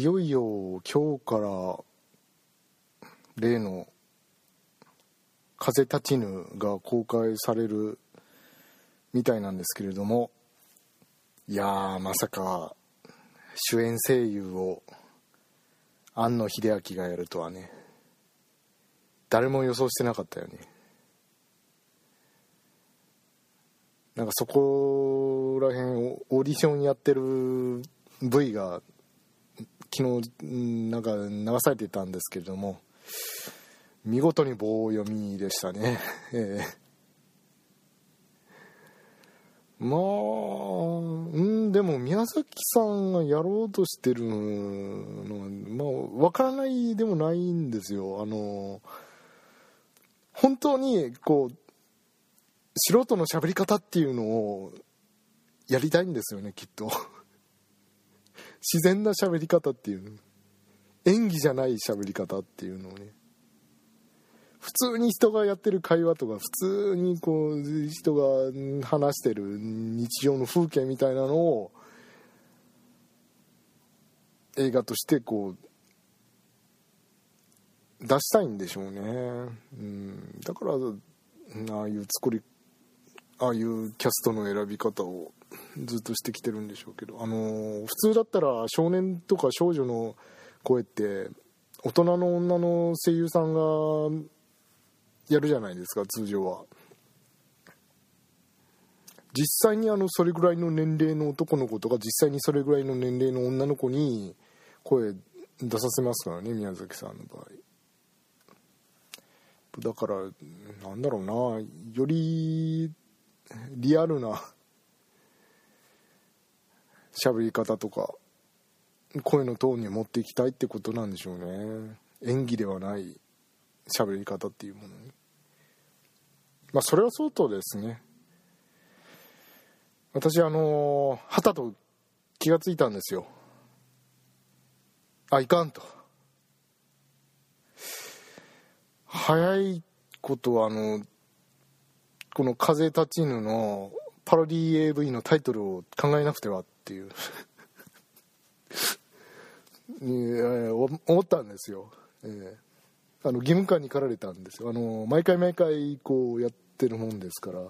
いよいよ今日から例の「風立ちぬ」が公開されるみたいなんですけれどもいやまさか主演声優を庵野秀明がやるとはね誰も予想してなかったよね。なんかそこら辺オーディションやってる V が昨日なんか流されていたんですけれども見事に棒読みでしたね。ええ。まあうんでも宮崎さんがやろうとしてるのはまあ分からないでもないんですよ。あの本当にこう素人の喋り方っていうのをやりたいんですよねきっと。自然な喋り方っていう演技じゃない喋り方っていうのをね。普通に人がやってる会話とか普通にこう人が話してる日常の風景みたいなのを映画としてこう出したいんでしょうね、うん、だからああいう作りああいうキャストの選び方をずっとしてきてるんでしょうけどあのー、普通だったら少年とか少女の声って大人の女の声優さんがやるじゃないですか通常は。実際にあのそれぐらいの年齢の男の子とか実際にそれぐらいの年齢の女の子に声出させますからね宮崎さんの場合。だからなんだろうなよりリアルな喋り方とか声のトーンに持っていきたいってことなんでしょうね。演技ではない喋り方っていうものに。まあそれは相当ですね。私あのはたと気がついたんですよ。あいかんと。早いことはあのこの「風立ちぬ」のパロディ AV のタイトルを考えなくてはっていう。思ったんですよ、えー、あの義務感に駆られたんですよ。あの毎回毎回こうやってるもんですから。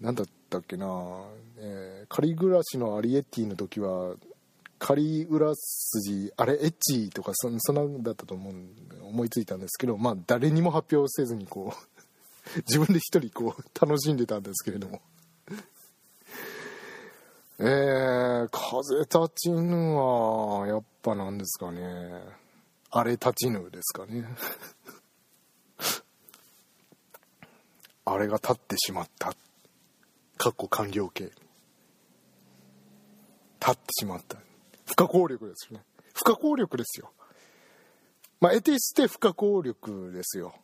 何だったっけな、えー、仮暮らしのアリエッティの時は仮裏筋あれエッチとかそそんなんだったと思う思いついたんですけどまあ誰にも発表せずにこう 自分で一人こう楽しんでたんですけれども。えー、風立ちぬはやっぱなんですかね。あれ立ちぬですかね。あれが立ってしまった。かっこ完了形立ってしまった。不可抗力ですよね。不可抗力ですよ。まあ得てして不可抗力ですよ。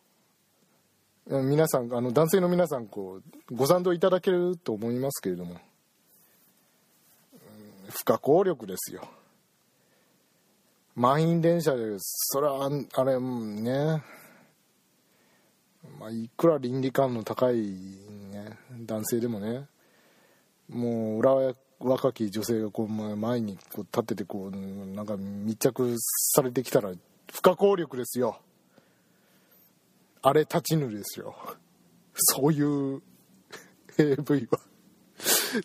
皆さんあの男性の皆さんこうご賛同いただけると思いますけれども。不可抗力ですよ。満員電車でそれはあれね。まあ、いくら倫理観の高い、ね、男性でもね。もう裏若き女性がこう前にこう立っててこうなんか密着されてきたら不可抗力ですよ。あれ立ちぬですよ。そういう AV は。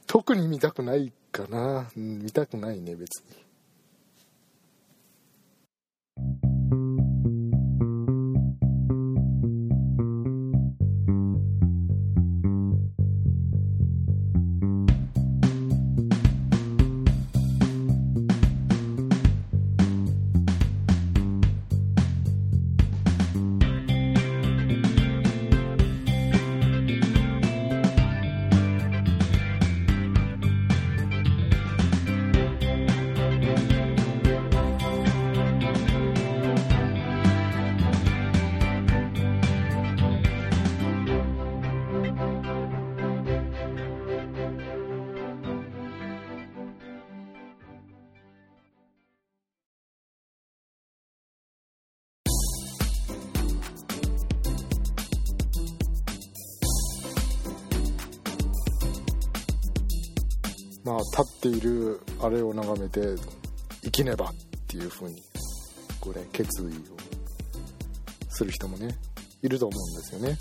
特に見たくないかな、見たくないね別に。立っているあれを眺めて生きねばっていうふうにこれ決意をする人もねいると思うんですよね。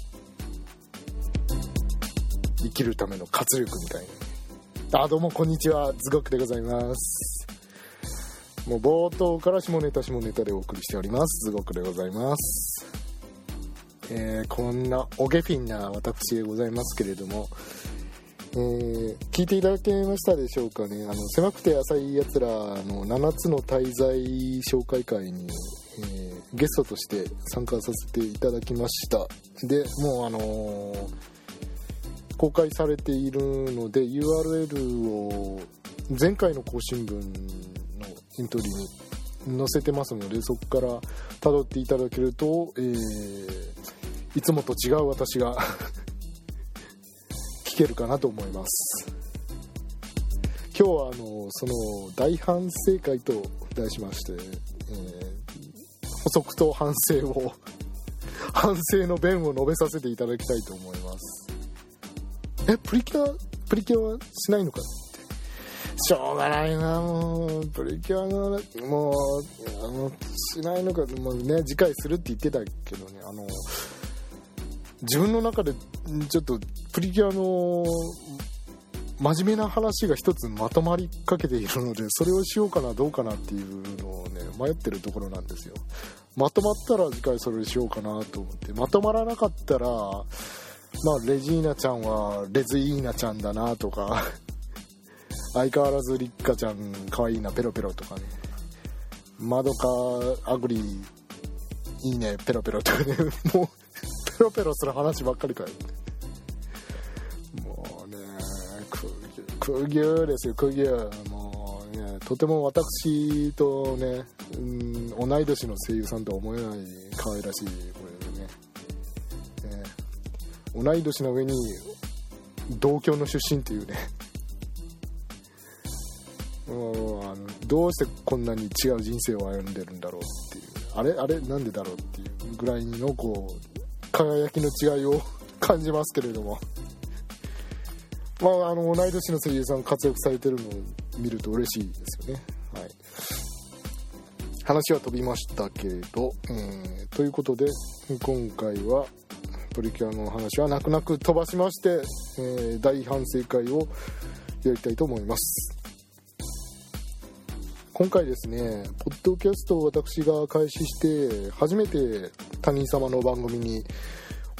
生きるための活力みたいな。あどうもこんにちは。ズゴクでございます。もう冒頭から下ネタ下ネタでお送りしております。ズゴクでございます。えー、こんなお下品な私でございますけれどもえー、聞いていただけましたでしょうかね。あの狭くて浅いやつらの7つの滞在紹介会に、えー、ゲストとして参加させていただきました。でもうあのー、公開されているので URL を前回の更新分のエントリーに載せてますのでそこから辿っていただけると、えー、いつもと違う私が聞けるかなと思います。今日はあのその大反省会と題しまして、えー、補足と反省を 反省の弁を述べさせていただきたいと思います。えプリキュアプリキュアはしないのかってしょうがないなもう。プリキュアのもうあのしないのかもうね次回するって言ってたけどねあの自分の中でちょっとプリキュアの真面目な話が一つまとまりかけているのでそれをしようかなどうかなっていうのをね迷ってるところなんですよ。まとまったら次回それをしようかなと思ってまとまらなかったらまあレジーナちゃんはレズイーナちゃんだなとか 相変わらずリッカちゃん可愛いいなペロペロとかね。まどかアグリいいねペロペロとかね。もうペロペロする話ばっかりかよ。もうね苦牛ですよ苦牛もうねとても私とね、うん、同い年の声優さんとは思えない可愛らしい声でね、え、同い年の上に同郷の出身っていうね。もうあのどうしてこんなに違う人生を歩んでるんだろうっていう。あれあれなんでだろうっていうぐらいのこう輝きの違いを感じますけれども。まああの同い年の声優さん活躍されてるのを見ると嬉しいですよね。はい。話は飛びましたけれど、えー、ということで今回はプリキュアの話は泣く泣く飛ばしまして、えー、大反省会をやりたいと思います。今回ですねポッドキャストを私が開始して初めて他人様の番組に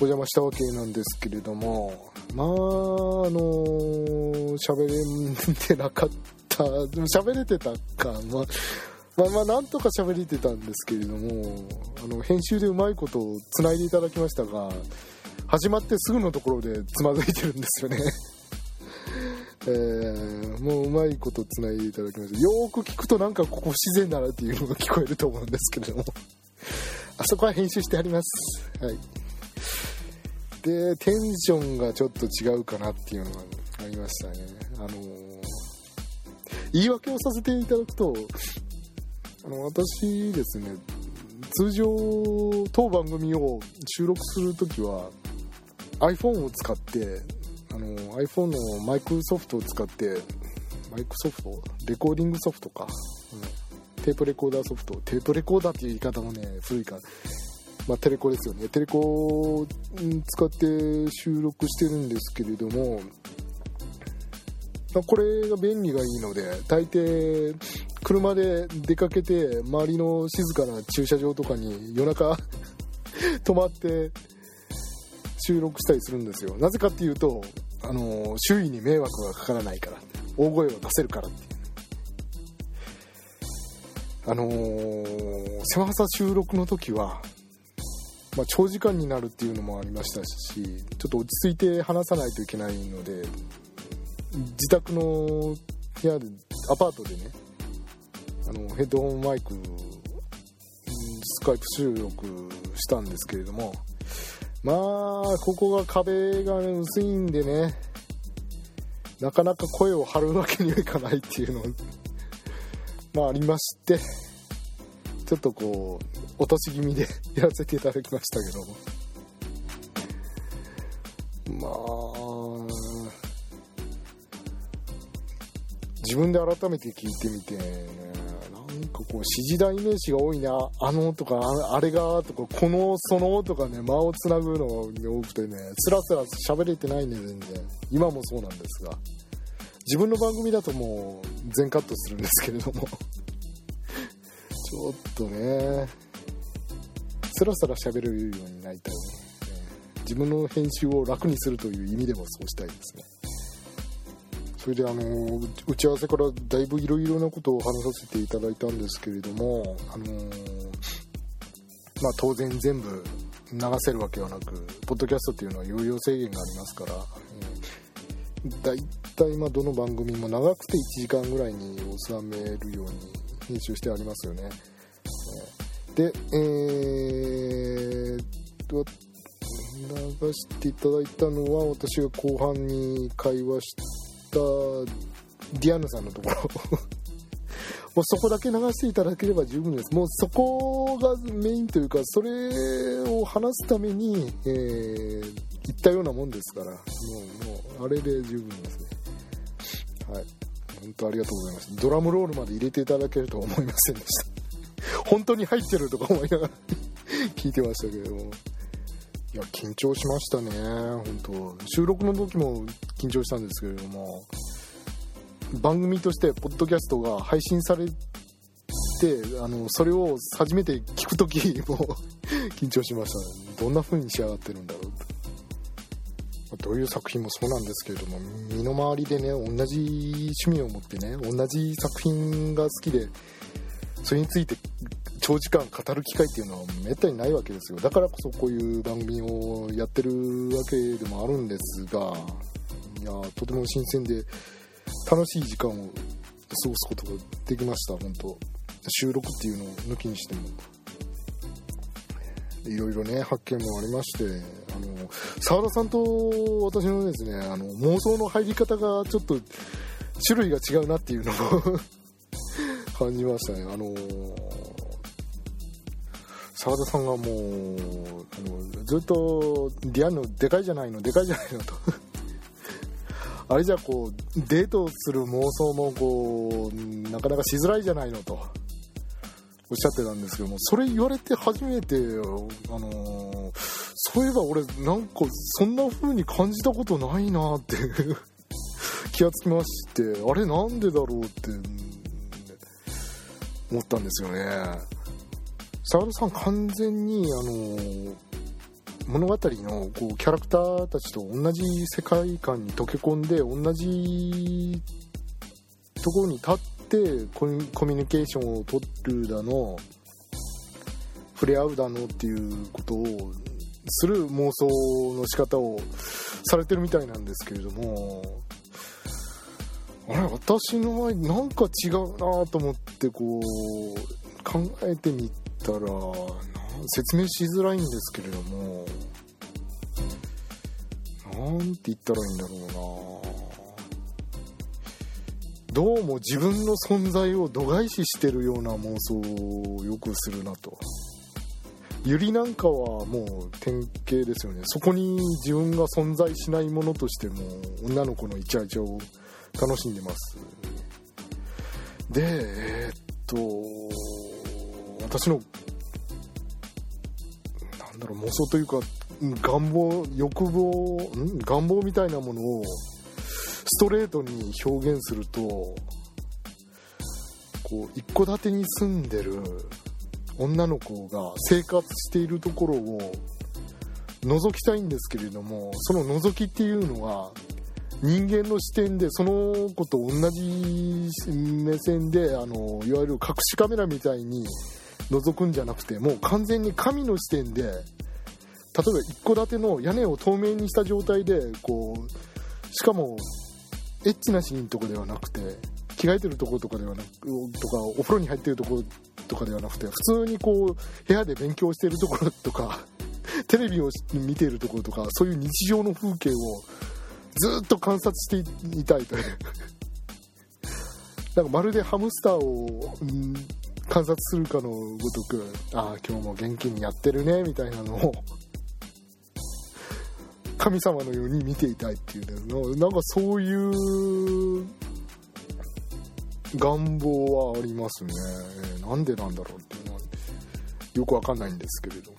お邪魔したわけなんですけれどもまああの喋れてなかったでも喋れてたかまあまあまあなんとか喋れてたんですけれどもあの編集でうまいことをつないでいただきましたが始まってすぐのところでつまずいてるんですよね。えー、もううまいことつないでいただきました。よく聞くとなんかここ不自然だなっていうのが聞こえると思うんですけれども。あそこは編集してあります。はい。でテンションがちょっと違うかなっていうのがありましたね。あのー、言い訳をさせていただくとあの私ですね通常当番組を収録する時は iPhone を使ってあの iPhone のマイクソフトを使ってマイクソフトレコーディングソフトか、うん、テープレコーダーソフト。テープレコーダーっていう言い方もね古いから。まあ、テレコですよね。テレコを使って収録してるんですけれども、ま、これが便利がいいので大抵車で出かけて周りの静かな駐車場とかに夜中 泊まって収録したりするんですよ。なぜかっていうとあの周囲に迷惑がかからないから大声を出せるからっていう。あのー、セマハサ収録の時は、まあ、長時間になるっていうのもありましたしちょっと落ち着いて話さないといけないので自宅の部屋でアパートでねあのヘッドホンマイクスカイプ収録したんですけれどもまあここが壁が、ね、薄いんでね。なかなか声を張るわけにはいかないっていうの。まあありまして。ちょっとこう落とし気味で やらせていただきましたけど。もまあ自分で改めて聞いてみて、なんこう指示代名詞が多いなあのとかあれがとかこのそのとかね間をつなぐのが多くてねスラスラ喋れてないね全然。今もそうなんですが。自分の番組だともう全カットするんですけれども。ちょっとねスラスラ喋れるようになりたいね。自分の編集を楽にするという意味でもそうしたいですね。それであの打ち合わせからだいぶいろいろなことを話させていただいたんですけれどもあのまあ当然全部流せるわけはなくポッドキャストっていうのは容量制限がありますから、うん、だいたいまどの番組も長くて1時間ぐらいに収めるように編集してありますよね、でえー、と流していただいたのは私が後半に会話したディアンヌさんのところ。もうそこだけ流していただければ十分です。もうそこがメインというかそれを話すために、えー、言ったようなもんですから。もうもうあれで十分ですね。はい。本当ありがとうございましたドラムロールまで入れていただけるとは思いませんでした。本当に入ってるとか思いながら 聞いてましたけれども。いや緊張しましたね。本当。収録の時も緊張したんですけれども。番組としてポッドキャストが配信されてあのそれを初めて聞く時も 緊張しました。どんな風に仕上がってるんだろうとどういう作品もそうなんですけれども身の回りでね同じ趣味を持ってね同じ作品が好きでそれについて長時間語る機会っていうのはめったにないわけですよ。だからこそこういう番組をやってるわけでもあるんですがいやとても新鮮で楽しい時間を過ごすことができました本当。収録っていうのを抜きにしても。いろいろね発見もありましてあの澤田さんと私のですねあの妄想の入り方がちょっと種類が違うなっていうのを感じましたね。あの澤田さんがもうあのずっと「ディアンのでかいじゃないのでかいじゃないの」と。あれじゃこうデートする妄想もこうなかなかしづらいじゃないのと。おっしゃってたんですけどもそれ言われて初めてあの、そういえば俺なんかそんな風に感じたことないなって。気がつきましてあれなんでだろうって。思ったんですよね。沢田さん完全にあの物語のこうキャラクターたちと同じ世界観に溶け込んで同じところに立ってコミュニケーションをとるだの触れ合うだのっていうことをする妄想の仕方をされてるみたいなんですけれどもあれ私の場合なんか違うなと思ってこう考えてみたら説明しづらいんですけれどもなんて言ったらいいんだろうな。どうも自分の存在を度外視してるような妄想をよくするなと。ユリなんかはもう典型ですよね。そこに自分が存在しないものとしても女の子のイチャイチャを楽しんでます。でえー、っと私のなんだろう妄想というか願望欲望ん？願望みたいなものをストレートに表現するとこう一戸建てに住んでる女の子が生活しているところを覗きたいんですけれどもその覗きっていうのは人間の視点でその子と同じ目線であのいわゆる隠しカメラみたいに覗くんじゃなくてもう完全に神の視点で例えば一戸建ての屋根を透明にした状態でこうしかもエッチなシーンとかではなくて着替えてるところとかではなくとかお風呂に入ってるところとかではなくて普通にこう部屋で勉強してるところとかテレビを見ているところとかそういう日常の風景をずっと観察していたいという。なんかまるでハムスターをん、観察するかのごとくああ今日も元気にやってるねみたいなのを神様のように見ていたいっていうのなんかそういう願望はありますね、えー、なんでなんだろうっていうのはよくわかんないんですけれども。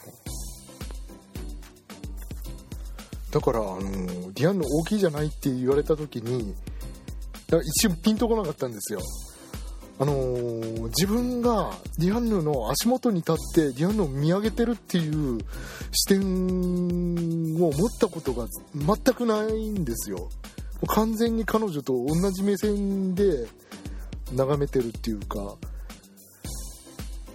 だからあのディアンヌ大きいじゃないって言われた時にだから一瞬ピンとこなかったんですよ。あのー、自分がディアンヌの足元に立ってディアンヌを見上げてるっていう視点を持ったことが全くないんですよ。完全に彼女と同じ目線で眺めてるっていうか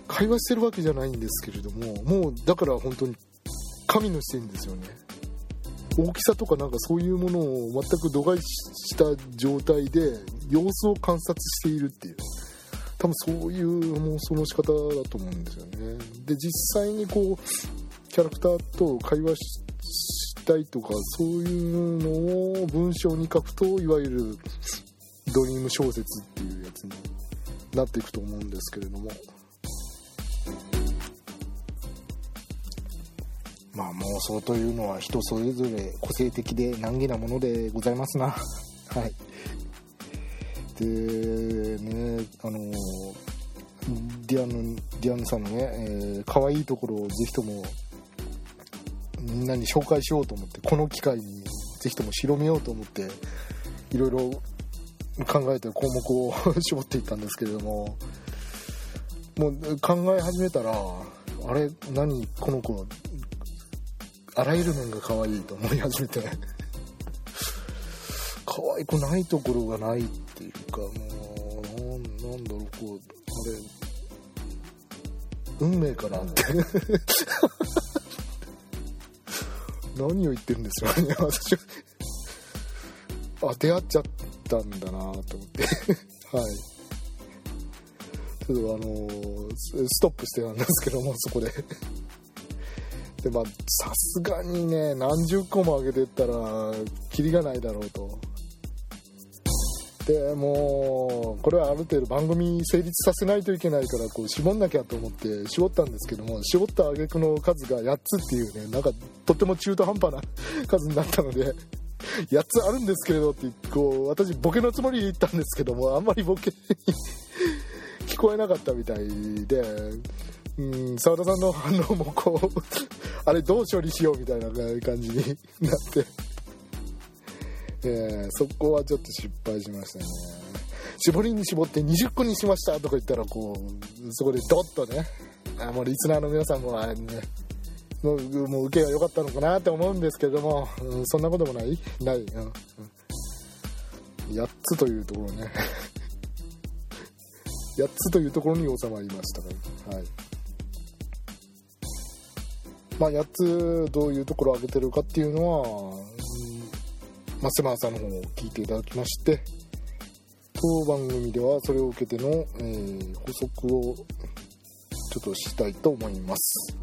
会話してるわけじゃないんですけれどももうだから本当に神の視点ですよね。大きさとかなんかそういうものを全く度外視した状態で様子を観察しているっていう。多分そういう妄想の仕方だと思うんですよね。で実際にこうキャラクターと会話したいとかそういうのを文章に書くといわゆるドリーム小説っていうやつになっていくと思うんですけれども。まあ妄想というのは人それぞれ個性的で難儀なものでございますな。はい。でねあのディアンヌディアンヌさんのね、えー、可愛いところをぜひともみんなに紹介しようと思ってこの機会にぜひとも広めようと思っていろいろ考えて項目を絞っていったんですけれどももう考え始めたらあれ何この子あらゆる面が可愛いと思い始めて。可愛くないところがないっていうかもうなんだろうこうあれ運命かなって。何を言ってるんですよね私はあ出会っちゃったんだなと思って。はい。ちょっとあのストップしてたんですけどもそこででまあさすがにね何十個もあげてったらキリがないだろうと。でもうこれはある程度番組成立させないといけないからこう絞んなきゃと思って絞ったんですけども絞った挙句の数が8つっていうねなんかとっても中途半端な数になったので8つあるんですけれどってこう私ボケのつもりで言ったんですけどもあんまりボケに 聞こえなかったみたいで澤田さんの反応もこうあれどう処理しようみたいな感じになって。えー、そこはちょっと失敗しましたね。絞りに絞って20個にしましたとか言ったらこうそこでドッとねあもうリスナーの皆さんもあれねもうもう受けが良かったのかなって思うんですけども、うん、そんなこともない？ない、うん、8つというところね。8つというところに収まりました。はい。まあ、8つどういうところを挙げてるかっていうのは、うん、マスマさんの方を聞いていただきまして当番組ではそれを受けての、えー、補足をちょっとしたいと思います。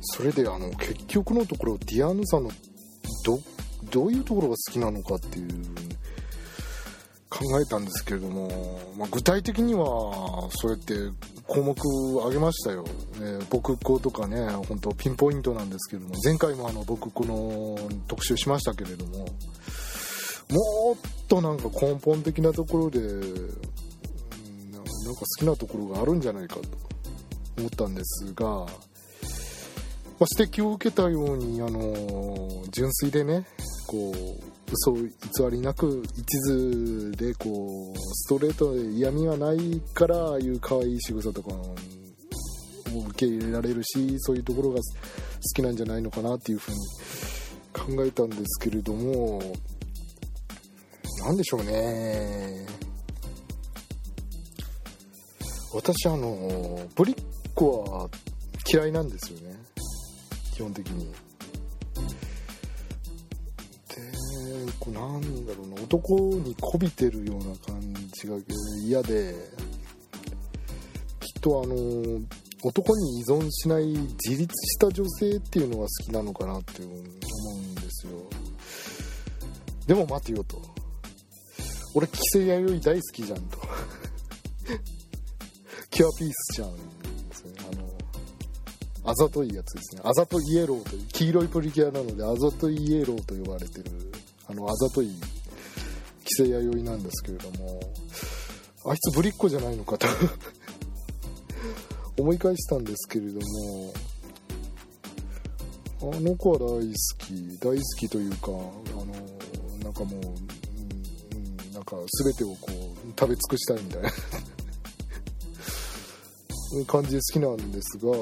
それであの結局のところディアーヌさんのどどういうところが好きなのかっていう考えたんですけれども、まあ、具体的にはそうやって項目挙げましたよ、ね、僕っ子とかね本当ピンポイントなんですけども前回もあの僕っ子の特集しましたけれどももっとなんか根本的なところでなんか好きなところがあるんじゃないかと思ったんですが、まあ、指摘を受けたようにあの純粋でねこう嘘偽りなく一途でこうストレートで嫌味はないからああいう可愛い仕草とかも受け入れられるしそういうところが好きなんじゃないのかなっていうふうに考えたんですけれども何でしょうね私あのブリッコは嫌いなんですよね基本的に。こうなんだろうな男にこびてるような感じが嫌できっとあの男に依存しない自立した女性っていうのが好きなのかなって思うんですよ。でも待てよと。俺規制弥生大好きじゃんと。キュアピースじゃんですね。あのあざといやつですね。あざとイエローという黄色いプリキュアなのであざとイエローと呼ばれてるあのあざとい規木瀬弥生なんですけれどもあいつぶりっ子じゃないのかと 思い返したんですけれどもあの子は大好き大好きというかあのなんかもう、うん、なんか全てをこう食べ尽くしたいみたいな 感じで好きなんですが、うん、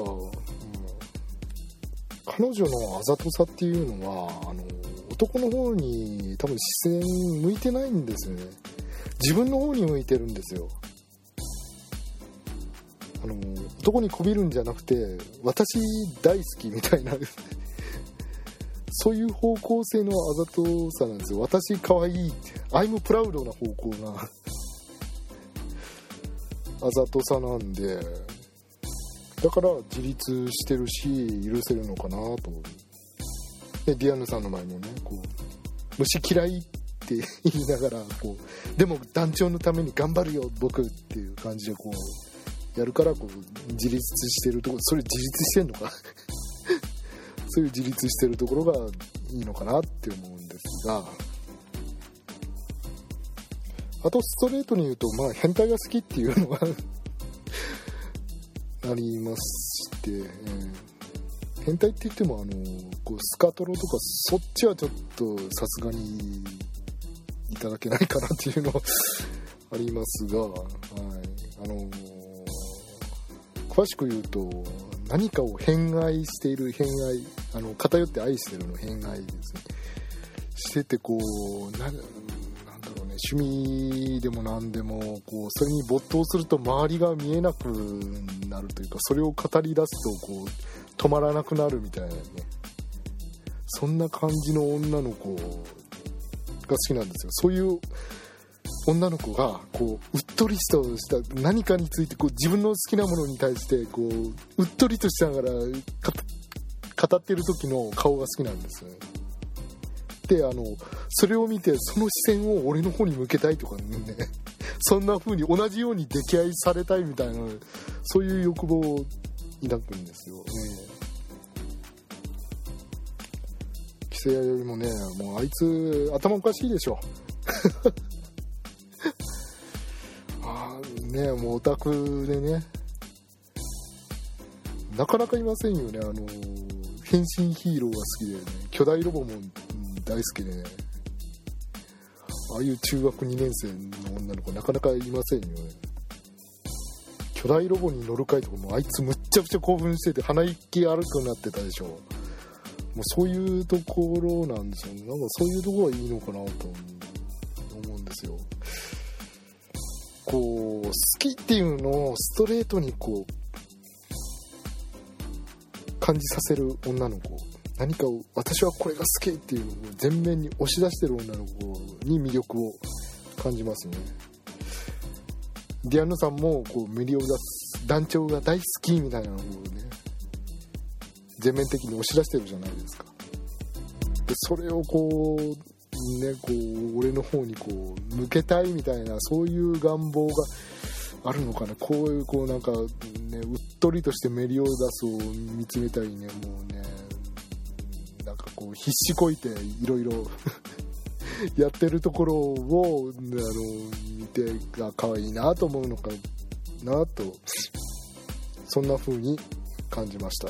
彼女のあざとさっていうのはあの男の方に多分視線向いてないんですよね。自分の方に向いてるんですよ。あの男にこびるんじゃなくて私大好きみたいな。そういう方向性のあざとさなんですよ。私可愛い。ってアイムプラウドな方向があざとさなんで。だから自立してるし許せるのかなとでディアンヌさんの前もねこう虫嫌いって言いながらこうでも団長のために頑張るよ僕っていう感じでこうやるからこう自立してるところそれ自立してんのか？そういう自立してるところがいいのかなって思うんですが。あとストレートに言うとまあ変態が好きっていうのが ありまして、えー、変態って言ってもあのこうスカトロとかそっちはちょっとさすがにいただけないかなっていうのありますが、はい。あのー、詳しく言うと何かを偏愛している偏愛あの偏って愛してるの偏愛ですね。しててこうななんだろうね趣味でも何でもこうそれに没頭すると周りが見えなくなるというかそれを語り出すとこう止まらなくなるみたいなね。そんな感じの女の子が好きなんですよ。そういう女の子がこううっとりした何かについてこう自分の好きなものに対してこううっとりとしながら語ってる時の顔が好きなんですよね。であのそれを見てその視線を俺の方に向けたいとかね。そんな風に同じように溺愛されたいみたいなそういう欲望を抱くんですよね。規制よりもねもうあいつ頭おかしいでしょ。ああねもうオタクでね。なかなかいませんよね。あの変身ヒーローが好きでね。巨大ロボも大好きでね。ああいう中学2年生の女の子なかなかいませんよね。巨大ロボに乗るかいとかもあいつむっちゃくちゃ興奮してて鼻息荒くなってたでしょ。もうそういうところなんですよね。なんかそういうところがいいのかなと思うんですよ。こう好きっていうのをストレートにこう感じさせる女の子何かを私はこれが好きっていうのを前面に押し出してる女の子に魅力を感じますね。ディアンヌさんもこうメリオダス団長が大好きみたいなのをね全面的に押し出してるじゃないですか。でそれをこうねこう俺の方にこう向けたいみたいなそういう願望があるのかな。こういうこうなんかねうっとりとしてメリオダスを見つめたりね。もうねなんかこう必死こいていろいろ やってるところをあの見てが可愛いなと思うのかなとそんな風に感じました。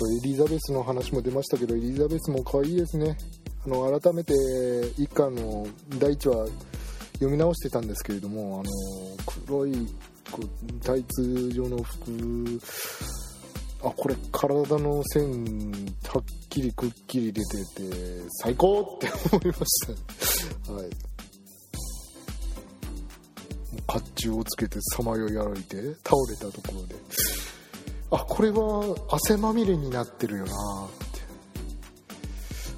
とエリザベスの話も出ましたけどエリザベスも可愛いですね。あの改めて一家の第1話読み直してたんですけれどもあの黒いこうタイツ状の服。あこれ体の線はっきりくっきり出てて最高って思いました。はい。甲冑をつけてさまよい歩いて倒れたところで。あこれは汗まみれになってるよな。って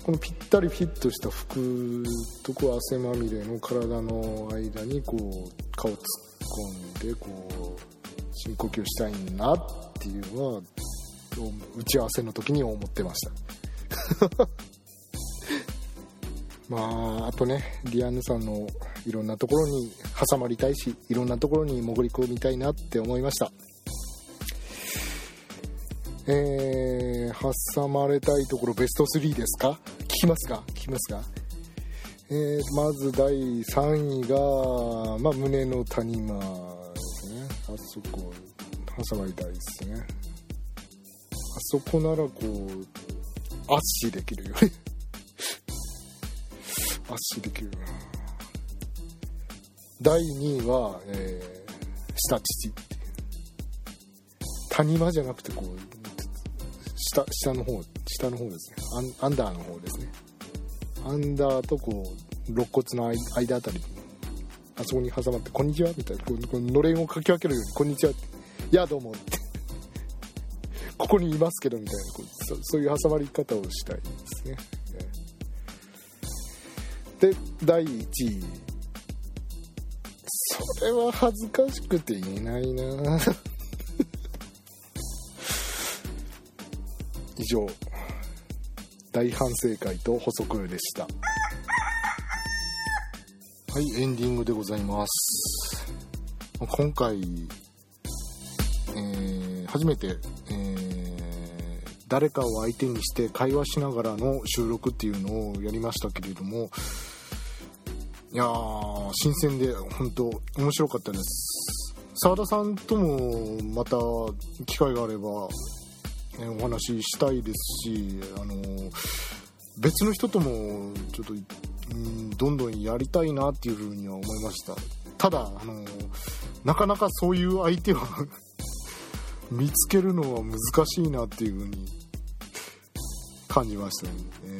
このぴったりフィットした服とこう汗まみれの体の間にこう顔突っ込んでこう深呼吸したいなっていうのは打ち合わせの時に思ってました。まああとねリアンヌさんのいろんなところに挟まりたいしいろんなところに潜り込みたいなって思いました。えー、挟まれたいところベスト3ですか？聞きますか？聞きますか？えー、まず第3位が、まあ、胸の谷間ですね。あそこ挟まりたいですね。あそこならこうアッシーできるよね。アッシーできるな。第2位は、えー、下乳。っていう谷間じゃなくてこう下下の方下の方ですね。アンアンダーの方ですね。アンダーとこう肋骨の間あたりあそこに挟まって「こんにちは」みたいな。こうのれんをかき分けるように「こんにちは」って「いやどうも」っ てここにいますけどみたいな。こうそそういう挟まり方をしたいですね。で第1位。それは恥ずかしくて言えないな。上。大反省会と補足でした。はいエンディングでございます。今回、えー、初めて、えー、誰かを相手にして会話しながらの収録っていうのをやりましたけれどもいやー新鮮で本当面白かったです。澤田さんともまた機会があればね、お話ししたいですし、あの別の人ともちょっと、うん、どんどんやりたいなっていうふうには思いました。ただ、あのなかなかそういう相手は 見つけるのは難しいなっていうふうに感じましたね、え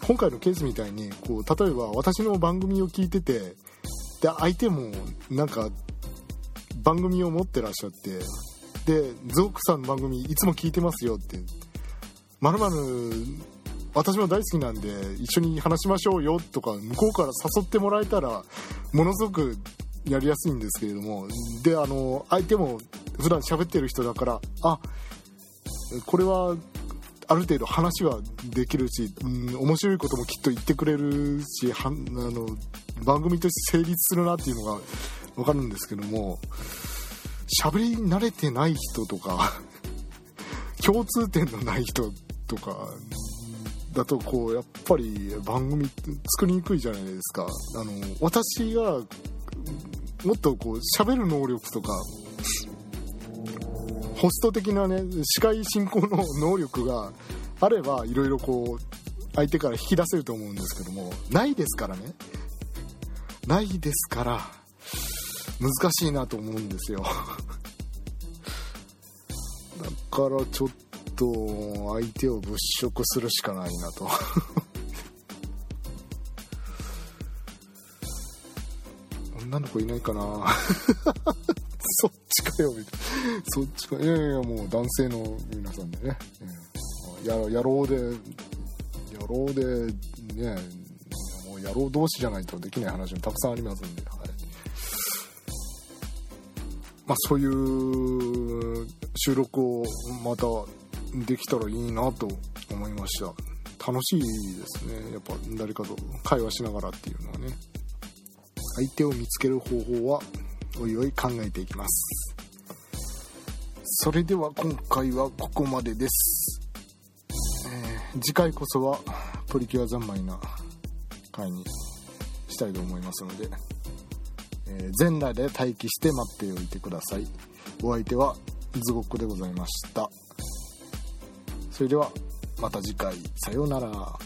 ー、今回のケースみたいにこう例えば私の番組を聞いててで相手もなんか番組を持ってらっしゃってでゾークさんの番組いつも聞いてますよってまるまる私も大好きなんで一緒に話しましょうよとか向こうから誘ってもらえたらものすごくやりやすいんですけれどもであの相手も普段喋ってる人だからあこれはある程度話はできるし、うん、面白いこともきっと言ってくれるしはあの番組として成立するなっていうのが分かるんですけども喋り慣れてない人とか 共通点のない人とかだとこうやっぱり番組作りにくいじゃないですか。あの私がもっとこう喋る能力とかホスト的なね司会進行の能力があればいろいろこう相手から引き出せると思うんですけどもないですからね。ないですから難しいなと思うんですよ。だからちょっと相手を物色するしかないなと。女の子いないかな。そっちかよみたいな。そっちかいやいやもう男性の皆さんでね、や野郎で野郎でねもう野郎同士じゃないとできない話もたくさんありますんで。まあ、そういう収録をまたできたらいいなと思いました。楽しいですね。やっぱ誰かと会話しながらっていうのはね。相手を見つける方法はおいおい考えていきます。それでは今回はここまでです、えー、次回こそはプリキュア三昧な回にしたいと思いますのでえー、全裸で待機して待っておいてください。お相手はズゴックでございました。それではまた次回。さようなら。